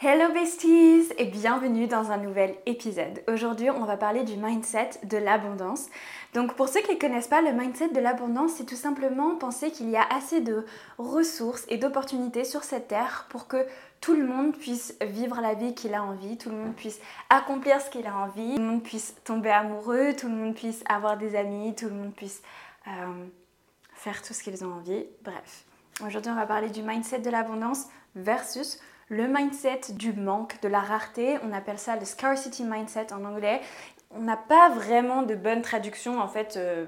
Hello besties et bienvenue dans un nouvel épisode. Aujourd'hui, on va parler du mindset de l'abondance. Donc pour ceux qui ne connaissent pas, le mindset de l'abondance, c'est tout simplement penser qu'il y a assez de ressources et d'opportunités sur cette terre pour que tout le monde puisse vivre la vie qu'il a envie, tout le monde puisse accomplir ce qu'il a envie, tout le monde puisse tomber amoureux, tout le monde puisse avoir des amis, tout le monde puisse euh, faire tout ce qu'ils ont envie. Bref, aujourd'hui on va parler du mindset de l'abondance versus le mindset du manque, de la rareté. On appelle ça le scarcity mindset en anglais. On n'a pas vraiment de bonne traduction en fait euh,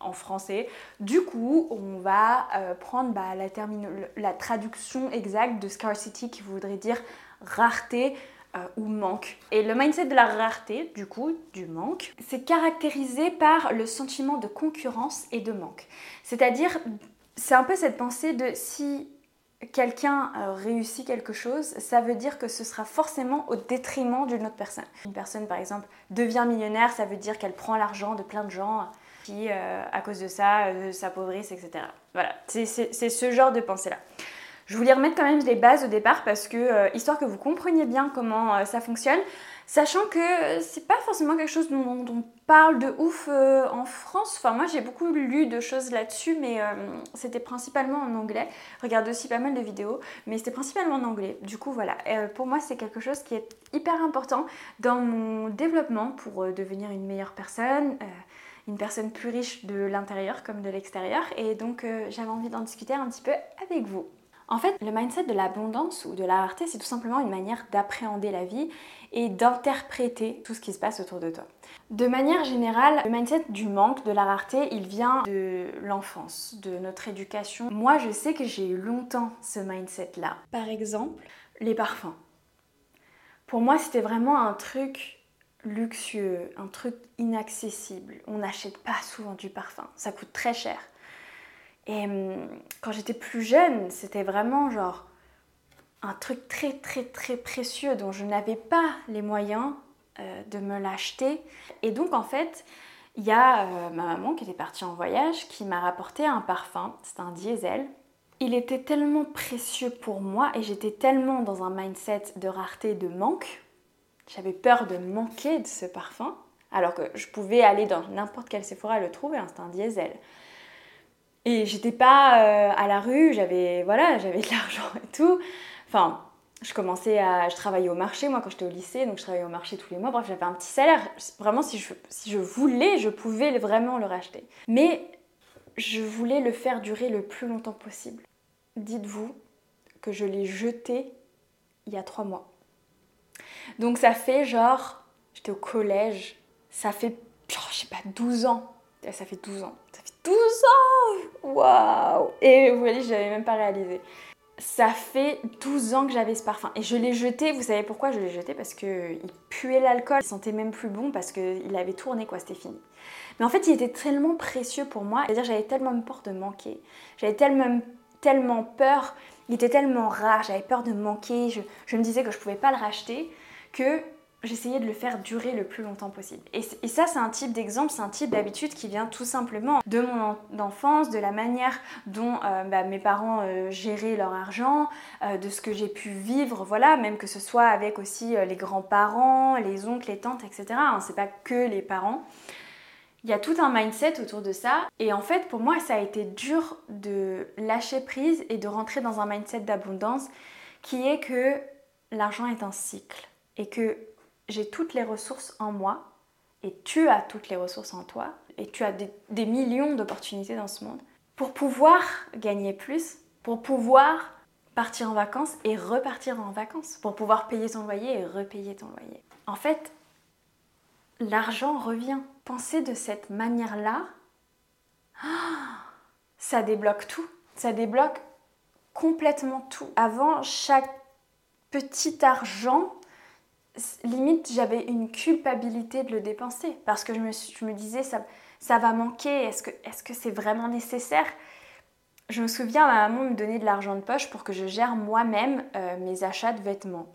en français. Du coup, on va euh, prendre bah, la, traduction exacte de scarcity qui voudrait dire rareté euh, ou manque. Et le mindset de la rareté, du coup, du manque, c'est caractérisé par le sentiment de concurrence et de manque. C'est-à-dire, c'est un peu cette pensée de si quelqu'un euh, réussit quelque chose, ça veut dire que ce sera forcément au détriment d'une autre personne. Une personne, par exemple, devient millionnaire, ça veut dire qu'elle prend l'argent de plein de gens qui, euh, à cause de ça, euh, s'appauvrissent, etc. Voilà, c'est ce genre de pensée-là. Je voulais remettre quand même les bases au départ parce que, histoire que vous compreniez bien comment ça fonctionne, Sachant que c'est pas forcément quelque chose dont, on parle de ouf euh, en France. Enfin, moi j'ai beaucoup lu de choses là-dessus, mais euh, c'était principalement en anglais. Regarde aussi pas mal de vidéos, mais c'était principalement en anglais. Du coup, voilà. Euh, pour moi, c'est quelque chose qui est hyper important dans mon développement pour devenir une meilleure personne, une personne plus riche de l'intérieur comme de l'extérieur. Et donc, j'avais envie d'en discuter un petit peu avec vous. En fait, le mindset de l'abondance ou de la rareté, c'est tout simplement une manière d'appréhender la vie et d'interpréter tout ce qui se passe autour de toi. De manière générale, le mindset du manque, de la rareté, il vient de l'enfance, de notre éducation. Moi, je sais que j'ai eu longtemps ce mindset-là. Par exemple, les parfums. Pour moi, c'était vraiment un truc luxueux, un truc inaccessible. On n'achète pas souvent du parfum, ça coûte très cher. Et hum, quand j'étais plus jeune, c'était vraiment genre un truc très très très précieux dont je n'avais pas les moyens euh, de me l'acheter. Et donc en fait, il y a euh, ma maman qui était partie en voyage qui m'a rapporté un parfum, c'est un diesel. Il était tellement précieux pour moi et j'étais tellement dans un mindset de rareté, de manque. J'avais peur de manquer de ce parfum, alors que je pouvais aller dans n'importe quel Sephora le trouver, hein, c'est un diesel. Et j'étais pas euh, à la rue, j'avais voilà, j'avais de l'argent et tout. Enfin, je commençais à je travaillais au marché moi quand j'étais au lycée, donc je travaillais au marché tous les mois. Bref, j'avais un petit salaire. Vraiment si je si je voulais, je pouvais vraiment le racheter. Mais je voulais le faire durer le plus longtemps possible. Dites-vous que je l'ai jeté il y a trois mois. Donc ça fait genre, j'étais au collège, ça fait, je sais pas, 12 ans. Ça fait 12 ans. 12 ans Waouh Et vous voyez, je n'avais même pas réalisé. Ça fait 12 ans que j'avais ce parfum. Et je l'ai jeté, vous savez pourquoi je l'ai jeté? Parce qu'il puait l'alcool, il sentait même plus bon parce qu'il avait tourné, quoi, c'était fini. Mais en fait, il était tellement précieux pour moi. C'est-à-dire, j'avais tellement peur de manquer. J'avais tellement, tellement peur. Il était tellement rare, j'avais peur de manquer. Je, je me disais que je pouvais pas le racheter que j'essayais de le faire durer le plus longtemps possible. Et, ça, c'est un type d'exemple, c'est un type d'habitude qui vient tout simplement de mon enfance, de la manière dont euh, bah, mes parents euh, géraient leur argent, euh, de ce que j'ai pu vivre, voilà, même que ce soit avec aussi les grands-parents, les oncles, les tantes, etc. Hein, c'est pas que les parents. Il y a tout un mindset autour de ça. Et en fait, pour moi, ça a été dur de lâcher prise et de rentrer dans un mindset d'abondance qui est que l'argent est un cycle et que j'ai toutes les ressources en moi et tu as toutes les ressources en toi et tu as des, millions d'opportunités dans ce monde pour pouvoir gagner plus, pour pouvoir partir en vacances et repartir en vacances, pour pouvoir payer ton loyer et repayer ton loyer. En fait, l'argent revient. Penser de cette manière-là, ça débloque tout. Ça débloque complètement tout. Avant, chaque petit argent limite j'avais une culpabilité de le dépenser parce que je me, je me disais ça, ça va manquer, est-ce que c'est -ce c'est vraiment nécessaire? Je me souviens, ma maman me donnait de l'argent de poche pour que je gère moi-même euh, mes achats de vêtements.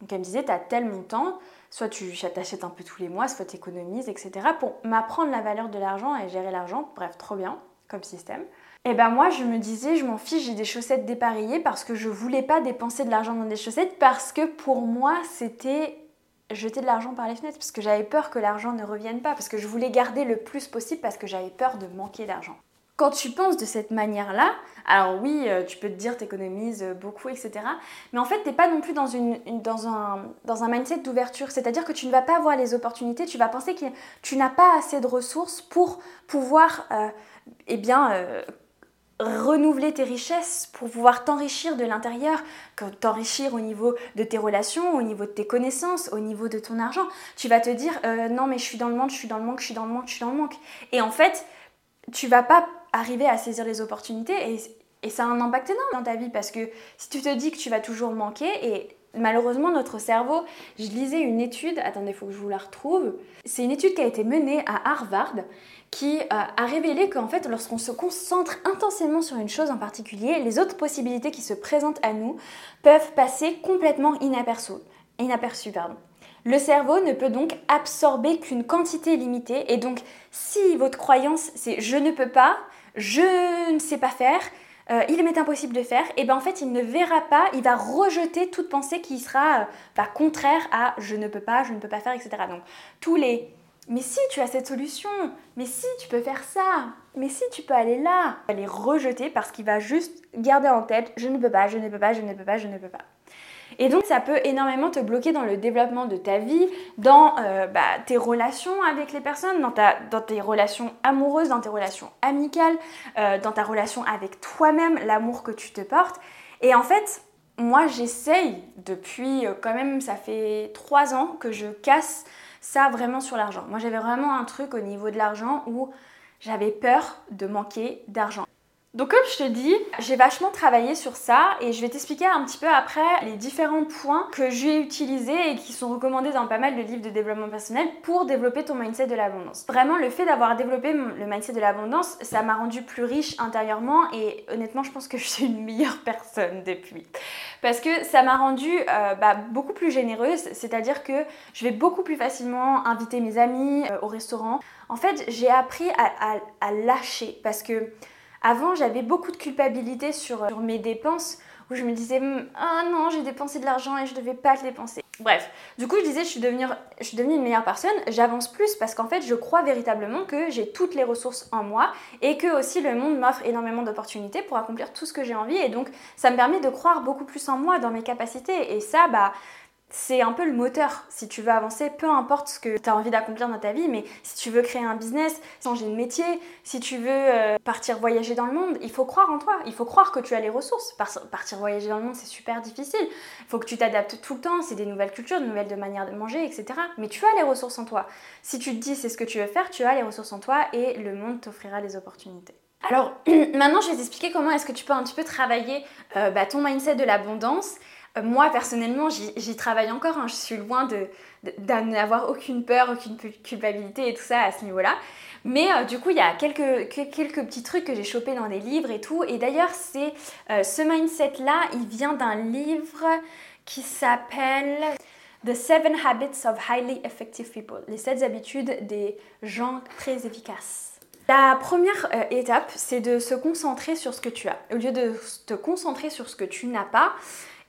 Donc elle me disait, tu as tel montant, soit tu t'achètes un peu tous les mois, soit tu économises, etc. pour m'apprendre la valeur de l'argent et gérer l'argent. Bref, trop bien comme système. Et eh ben moi je me disais je m'en fiche, j'ai des chaussettes dépareillées parce que je voulais pas dépenser de l'argent dans des chaussettes parce que pour moi c'était jeter de l'argent par les fenêtres parce que j'avais peur que l'argent ne revienne pas parce que je voulais garder le plus possible parce que j'avais peur de manquer d'argent. Quand tu penses de cette manière-là, alors oui, euh, tu peux te dire t'économises beaucoup, etc. Mais en fait, t'es pas non plus dans, une, un, dans un mindset d'ouverture. C'est-à-dire que tu ne vas pas voir les opportunités, tu vas penser que tu n'as pas assez de ressources pour pouvoir euh, eh bien, euh, renouveler tes richesses, pour pouvoir t'enrichir de l'intérieur, t'enrichir au niveau de tes relations, au niveau de tes connaissances, au niveau de ton argent. Tu vas te dire non mais je suis dans le manque, je suis dans le manque, je suis dans le manque, je suis dans le manque. Et en fait, tu vas pas arriver à saisir les opportunités et, et ça a un impact énorme dans ta vie parce que si tu te dis que tu vas toujours manquer et malheureusement notre cerveau, je lisais une étude, attendez, il faut que je vous la retrouve, c'est une étude qui a été menée à Harvard qui euh, a révélé qu'en fait lorsqu'on se concentre intensément sur une chose en particulier, les autres possibilités qui se présentent à nous peuvent passer complètement inaperçues. Le cerveau ne peut donc absorber qu'une quantité limitée et donc si votre croyance c'est je ne peux pas, je ne sais pas faire, euh, il m'est impossible de faire, et bien en fait il ne verra pas, il va rejeter toute pensée qui sera euh, bah, contraire à je ne peux pas, je ne peux pas faire, etc. Donc tous les mais si tu as cette solution, mais si tu peux faire ça, mais si tu peux aller là, il va les rejeter parce qu'il va juste garder en tête je ne peux pas, je ne peux pas, je ne peux pas, je ne peux pas. Et donc ça peut énormément te bloquer dans le développement de ta vie, dans euh, bah, tes relations avec les personnes, dans, tes relations amoureuses, dans tes relations amicales, euh, dans ta relation avec toi-même, l'amour que tu te portes. Et en fait, moi j'essaye depuis euh, quand même, ça fait trois ans que je casse ça vraiment sur l'argent. Moi j'avais vraiment un truc au niveau de l'argent où j'avais peur de manquer d'argent. Donc comme je te dis, j'ai vachement travaillé sur ça et je vais t'expliquer un petit peu après les différents points que j'ai utilisés et qui sont recommandés dans pas mal de livres de développement personnel pour développer ton mindset de l'abondance. Vraiment, le fait d'avoir développé le mindset de l'abondance, ça m'a rendu plus riche intérieurement et honnêtement, je pense que je suis une meilleure personne depuis. Parce que ça m'a rendu euh, bah, beaucoup plus généreuse, c'est-à-dire que je vais beaucoup plus facilement inviter mes amis euh, au restaurant. En fait, j'ai appris à lâcher parce que avant, j'avais beaucoup de culpabilité sur, mes dépenses où je me disais ah non j'ai dépensé de l'argent et je devais pas le dépenser. Bref, du coup je disais je suis devenue, je suis devenue une meilleure personne, j'avance plus parce qu'en fait je crois véritablement que j'ai toutes les ressources en moi et que aussi le monde m'offre énormément d'opportunités pour accomplir tout ce que j'ai envie et donc ça me permet de croire beaucoup plus en moi, dans mes capacités et ça bah c'est un peu le moteur si tu veux avancer, peu importe ce que tu as envie d'accomplir dans ta vie, mais si tu veux créer un business, changer de métier, si tu veux euh, partir voyager dans le monde, il faut croire en toi, il faut croire que tu as les ressources. Partir voyager dans le monde, c'est super difficile, il faut que tu t'adaptes tout le temps, c'est des nouvelles cultures, de nouvelles manières de manger, etc. Mais tu as les ressources en toi. Si tu te dis c'est ce que tu veux faire, tu as les ressources en toi et le monde t'offrira les opportunités. Alors maintenant, je vais t'expliquer comment est-ce que tu peux un petit peu travailler euh, bah, ton mindset de l'abondance moi, personnellement, j'y travaille encore. Hein. Je suis loin de, n'avoir aucune peur, aucune culpabilité et tout ça à ce niveau-là. Mais euh, du coup, il y a quelques, quelques petits trucs que j'ai chopés dans des livres et tout. Et d'ailleurs, euh, ce mindset-là, il vient d'un livre qui s'appelle The Seven Habits of Highly Effective People. Les 7 habitudes des gens très efficaces. La première étape, c'est de se concentrer sur ce que tu as. Au lieu de te concentrer sur ce que tu n'as pas,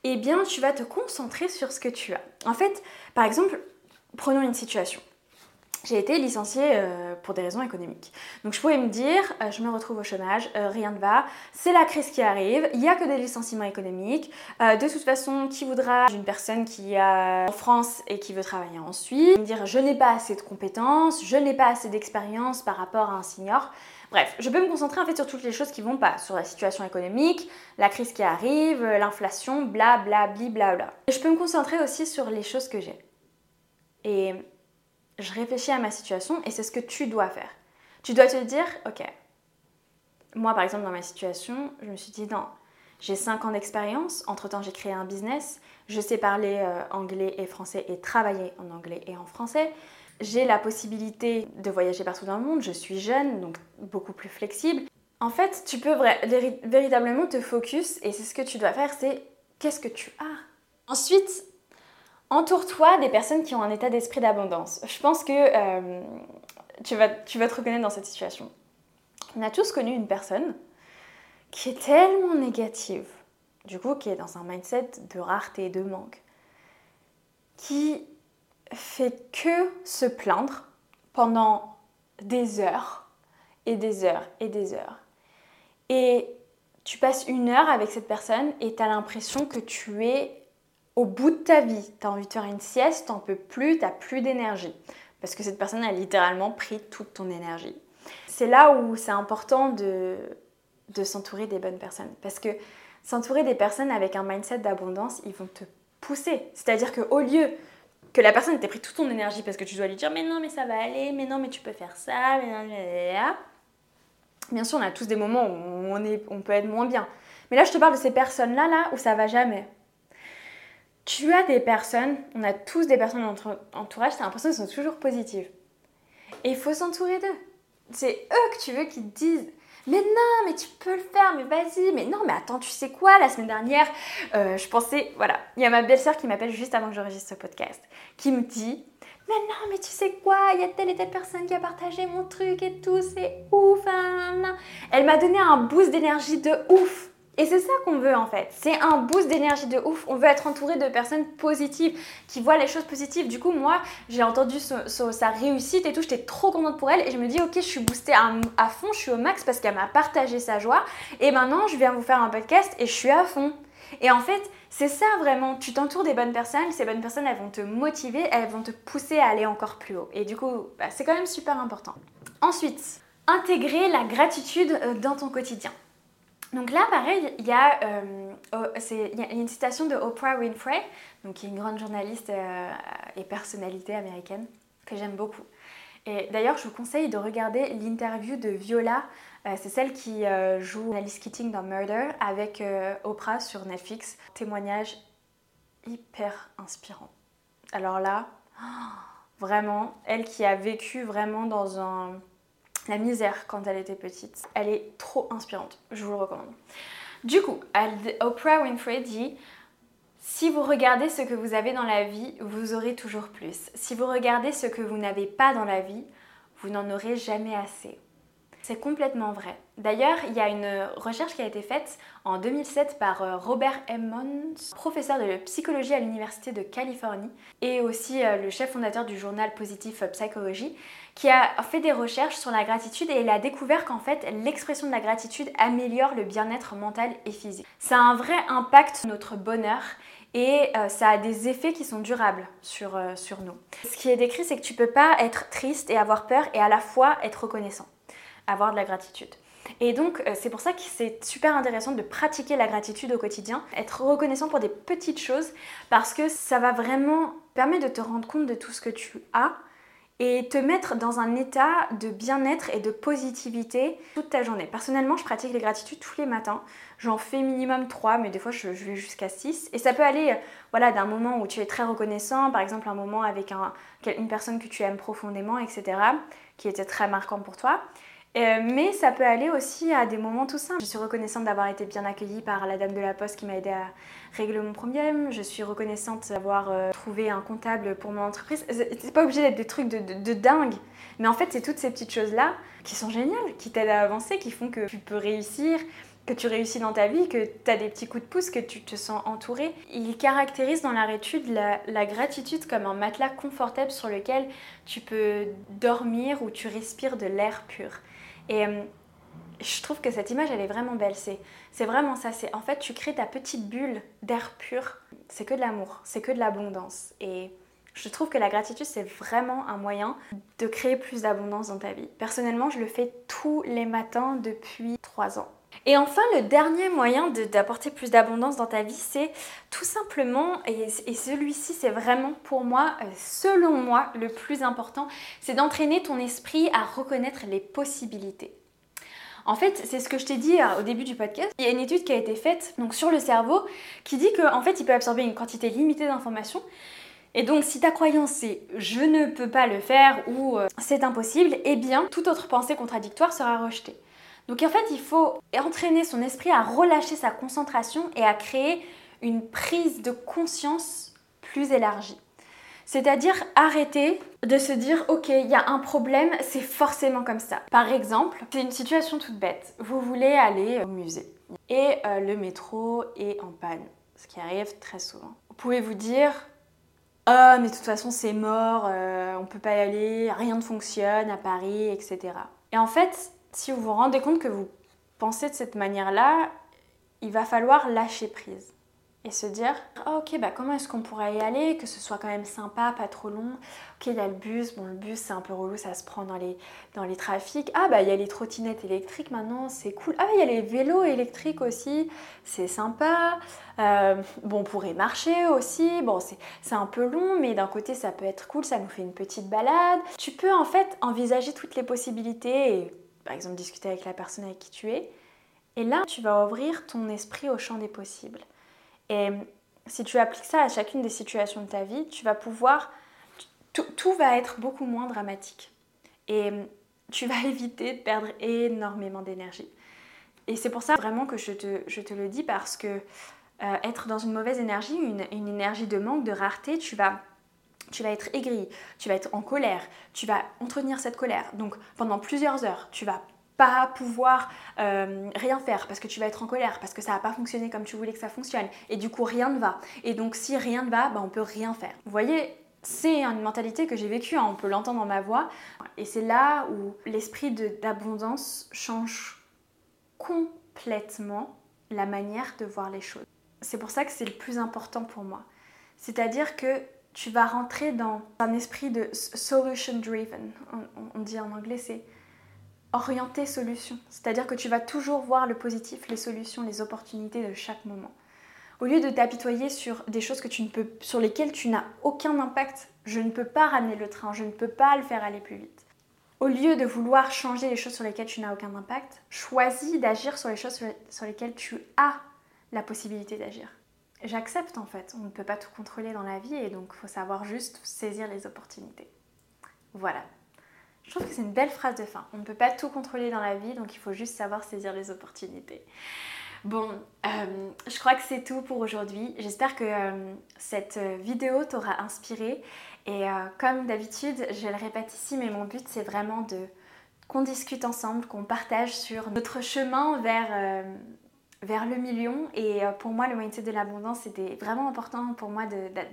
eh bien tu vas te concentrer sur ce que tu as. En fait, par exemple, prenons une situation. J'ai été licenciée euh, pour des raisons économiques. Donc je pouvais me dire, euh, je me retrouve au chômage, euh, rien ne va, c'est la crise qui arrive, il n'y a que des licenciements économiques. de toute façon, qui voudra? Une personne qui est en France et qui veut travailler en Suisse Me dire, je n'ai pas assez de compétences, je n'ai pas assez d'expérience par rapport à un senior. Bref, je peux me concentrer en fait sur toutes les choses qui vont pas, sur la situation économique, la crise qui arrive, l'inflation, bla bla bla bla bla. Je peux me concentrer aussi sur les choses que j'ai. Et je réfléchis à ma situation et c'est ce que tu dois faire. Tu dois te dire, ok, moi par exemple dans ma situation, je me suis dit non, j'ai 5 ans d'expérience, entre-temps j'ai créé un business, je sais parler euh, anglais et français et travailler en anglais et en français. J'ai la possibilité de voyager partout dans le monde, je suis jeune, donc beaucoup plus flexible. En fait, tu peux véritablement te focus et c'est ce que tu dois faire, c'est qu'est-ce que tu as? Ensuite, entoure-toi des personnes qui ont un état d'esprit d'abondance. Je pense que euh, tu, vas, tu vas te reconnaître dans cette situation. On a tous connu une personne qui est tellement négative, du coup qui est dans un mindset de rareté et de manque, qui fait que se plaindre pendant des heures et des heures et des heures. Et tu passes une heure avec cette personne et tu as l'impression que tu es au bout de ta vie. Tu as envie de faire une sieste, t'en peux plus, tu n'as plus d'énergie. Parce que cette personne a littéralement pris toute ton énergie. C'est là où c'est important de, de s'entourer des bonnes personnes. Parce que s'entourer des personnes avec un mindset d'abondance, ils vont te pousser. C'est-à-dire qu'au lieu que la personne t'ait pris toute ton énergie parce que tu dois lui dire mais non mais ça va aller, mais non mais tu peux faire ça, mais non, Bien sûr, on a tous des moments où on, est, on peut être moins bien. Mais là, je te parle de ces personnes-là là, où ça va jamais. Tu as des personnes, on a tous des personnes dans notre entourage, tu as l'impression qu'elles sont toujours positives. Et il faut s'entourer d'eux. C'est eux que tu veux qui te disent mais non, mais tu peux le faire, mais vas-y, mais non, mais attends, tu sais quoi, la semaine dernière, euh, je pensais, voilà, il y a ma belle-sœur qui m'appelle juste avant que j'enregistre ce podcast, qui me dit, mais non, mais tu sais quoi, il y a telle et telle personne qui a partagé mon truc et tout, c'est ouf, hein, Elle m'a donné un boost d'énergie de ouf. Et c'est ça qu'on veut en fait. C'est un boost d'énergie de ouf. On veut être entouré de personnes positives, qui voient les choses positives. Du coup, moi, j'ai entendu sa réussite et tout. J'étais trop contente pour elle. Et je me dis, ok, je suis boostée à, fond, je suis au max parce qu'elle m'a partagé sa joie. Et maintenant, je viens vous faire un podcast et je suis à fond. Et en fait, c'est ça vraiment. Tu t'entoures des bonnes personnes. Ces bonnes personnes, elles vont te motiver, elles vont te pousser à aller encore plus haut. Et du coup, bah, c'est quand même super important. Ensuite, intégrer la gratitude euh, dans ton quotidien. Donc là, pareil, il y, a, euh, une citation de Oprah Winfrey, donc qui est une grande journaliste euh, et personnalité américaine que j'aime beaucoup. Et d'ailleurs, je vous conseille de regarder l'interview de Viola, euh, c'est celle qui joue Alice Keating dans Murder avec Oprah sur Netflix. Témoignage hyper inspirant. Alors là, vraiment, elle qui a vécu vraiment dans un la misère quand elle était petite. Elle est trop inspirante, je vous le recommande. Du coup, Oprah Winfrey dit si vous regardez ce que vous avez dans la vie, vous aurez toujours plus. Si vous regardez ce que vous n'avez pas dans la vie, vous n'en aurez jamais assez. C'est complètement vrai. D'ailleurs, il y a une recherche qui a été faite en 2007 par euh, Robert Emmons, professeur de psychologie à l'Université de Californie et aussi euh, le chef fondateur du journal Positive Psychology, qui a fait des recherches sur la gratitude et il a découvert qu'en fait, l'expression de la gratitude améliore le bien-être mental et physique. Ça a un vrai impact sur notre bonheur et euh, ça a des effets qui sont durables sur, sur nous. Ce qui est décrit, c'est que tu peux pas être triste et avoir peur et à la fois être reconnaissant avoir de la gratitude. Et donc, euh, c'est pour ça que c'est super intéressant de pratiquer la gratitude au quotidien, être reconnaissant pour des petites choses, parce que ça va vraiment permettre de te rendre compte de tout ce que tu as et te mettre dans un état de bien-être et de positivité toute ta journée. Personnellement, je pratique la gratitude tous les matins. J'en fais minimum 3, mais des fois je, vais jusqu'à 6. Et ça peut aller voilà, d'un moment où tu es très reconnaissant, par exemple un moment avec une personne que tu aimes profondément, etc., qui était très marquant pour toi. Euh, mais ça peut aller aussi à des moments tout simples. Je suis reconnaissante d'avoir été bien accueillie par la dame de la poste qui m'a aidé à régler mon problème. Je suis reconnaissante d'avoir euh, trouvé un comptable pour mon entreprise. C'est pas obligé d'être des trucs de, dingue. Mais en fait, c'est toutes ces petites choses-là qui sont géniales, qui t'aident à avancer, qui font que tu peux réussir, que tu réussis dans ta vie, que tu as des petits coups de pouce, que tu te sens entouré. Il caractérise dans la la, la, gratitude comme un matelas confortable sur lequel tu peux dormir ou tu respires de l'air pur. Et euh, je trouve que cette image, elle est vraiment belle. C'est vraiment ça. C'est en fait, tu crées ta petite bulle d'air pur. C'est que de l'amour, c'est que de l'abondance. Et je trouve que la gratitude, c'est vraiment un moyen de créer plus d'abondance dans ta vie. Personnellement, je le fais tous les matins depuis trois ans. Et enfin, le dernier moyen d'apporter plus d'abondance dans ta vie, c'est tout simplement, et, celui-ci c'est vraiment pour moi, euh, selon moi, le plus important, c'est d'entraîner ton esprit à reconnaître les possibilités. En fait, c'est ce que je t'ai dit euh, au début du podcast. Il y a une étude qui a été faite sur le cerveau qui dit qu'en fait, il peut absorber une quantité limitée d'informations. Et donc, si ta croyance c'est je ne peux pas le faire ou euh, c'est impossible, eh bien, toute autre pensée contradictoire sera rejetée. Donc en fait, il faut entraîner son esprit à relâcher sa concentration et à créer une prise de conscience plus élargie. C'est-à-dire arrêter de se dire ok, il y a un problème, c'est forcément comme ça. Par exemple, c'est une situation toute bête. Vous voulez aller au musée. Et euh, le métro est en panne, ce qui arrive très souvent. Vous pouvez vous dire, ah mais de toute façon c'est mort, euh, on peut pas y aller, rien ne fonctionne à Paris, etc. Et en fait, si vous vous rendez compte que vous pensez de cette manière-là, il va falloir lâcher prise et se dire oh, ok bah comment est-ce qu'on pourrait y aller que ce soit quand même sympa pas trop long. Ok il y a le bus. Bon le bus c'est un peu relou ça se prend dans les dans les trafics. Ah bah il y a les trottinettes électriques maintenant c'est cool. Ah il y a les vélos électriques aussi c'est sympa. Euh, bon on pourrait marcher aussi. Bon c'est un peu long mais d'un côté ça peut être cool ça nous fait une petite balade. Tu peux en fait envisager toutes les possibilités et par exemple discuter avec la personne avec qui tu es et là tu vas ouvrir ton esprit au champ des possibles et si tu appliques ça à chacune des situations de ta vie, tu vas pouvoir... Tout, va être beaucoup moins dramatique. Et tu vas éviter de perdre énormément d'énergie. Et c'est pour ça vraiment que je te, le dis parce que euh, être dans une mauvaise énergie, une, énergie de manque, de rareté, tu vas, tu vas être aigri, tu vas être en colère, tu vas entretenir cette colère. Donc pendant plusieurs heures, tu vas pas pouvoir euh, rien faire parce que tu vas être en colère, parce que ça n'a pas fonctionné comme tu voulais que ça fonctionne. Et du coup, rien ne va. Et donc, si rien ne va, bah, on peut rien faire. Vous voyez, c'est une mentalité que j'ai vécue, hein, on peut l'entendre dans ma voix. Et c'est là où l'esprit d'abondance change complètement la manière de voir les choses. C'est pour ça que c'est le plus important pour moi. C'est-à-dire que tu vas rentrer dans un esprit de solution driven. on dit en anglais, c'est orienté solution. C'est-à-dire que tu vas toujours voir le positif, les solutions, les opportunités de chaque moment. Au lieu de t'apitoyer sur des choses que tu ne peux, sur lesquelles tu n'as aucun impact, je ne peux pas ramener le train, je ne peux pas le faire aller plus vite. Au lieu de vouloir changer les choses sur lesquelles tu n'as aucun impact, choisis d'agir sur les choses sur lesquelles tu as la possibilité d'agir. J'accepte en fait, on ne peut pas tout contrôler dans la vie et donc il faut savoir juste saisir les opportunités. Voilà, je trouve que c'est une belle phrase de fin. On ne peut pas tout contrôler dans la vie, donc il faut juste savoir saisir les opportunités. Bon, euh, je crois que c'est tout pour aujourd'hui. J'espère que euh, cette vidéo t'aura inspiré. Et euh, comme d'habitude, je le répète ici, mais mon but c'est vraiment de qu'on discute ensemble, qu'on partage sur notre chemin vers vers le million. Et euh, pour moi, le mindset de l'abondance, c'était vraiment important pour moi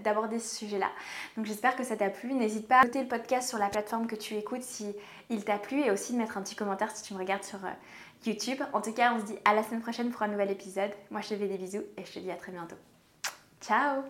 d'aborder ce sujet-là. Donc j'espère que ça t'a plu. N'hésite pas à noter le podcast sur la plateforme que tu écoutes si il t'a plu et aussi de mettre un petit commentaire si tu me regardes sur euh, YouTube. En tout cas, on se dit à la semaine prochaine pour un nouvel épisode. Moi, je te fais des bisous et je te dis à très bientôt. Ciao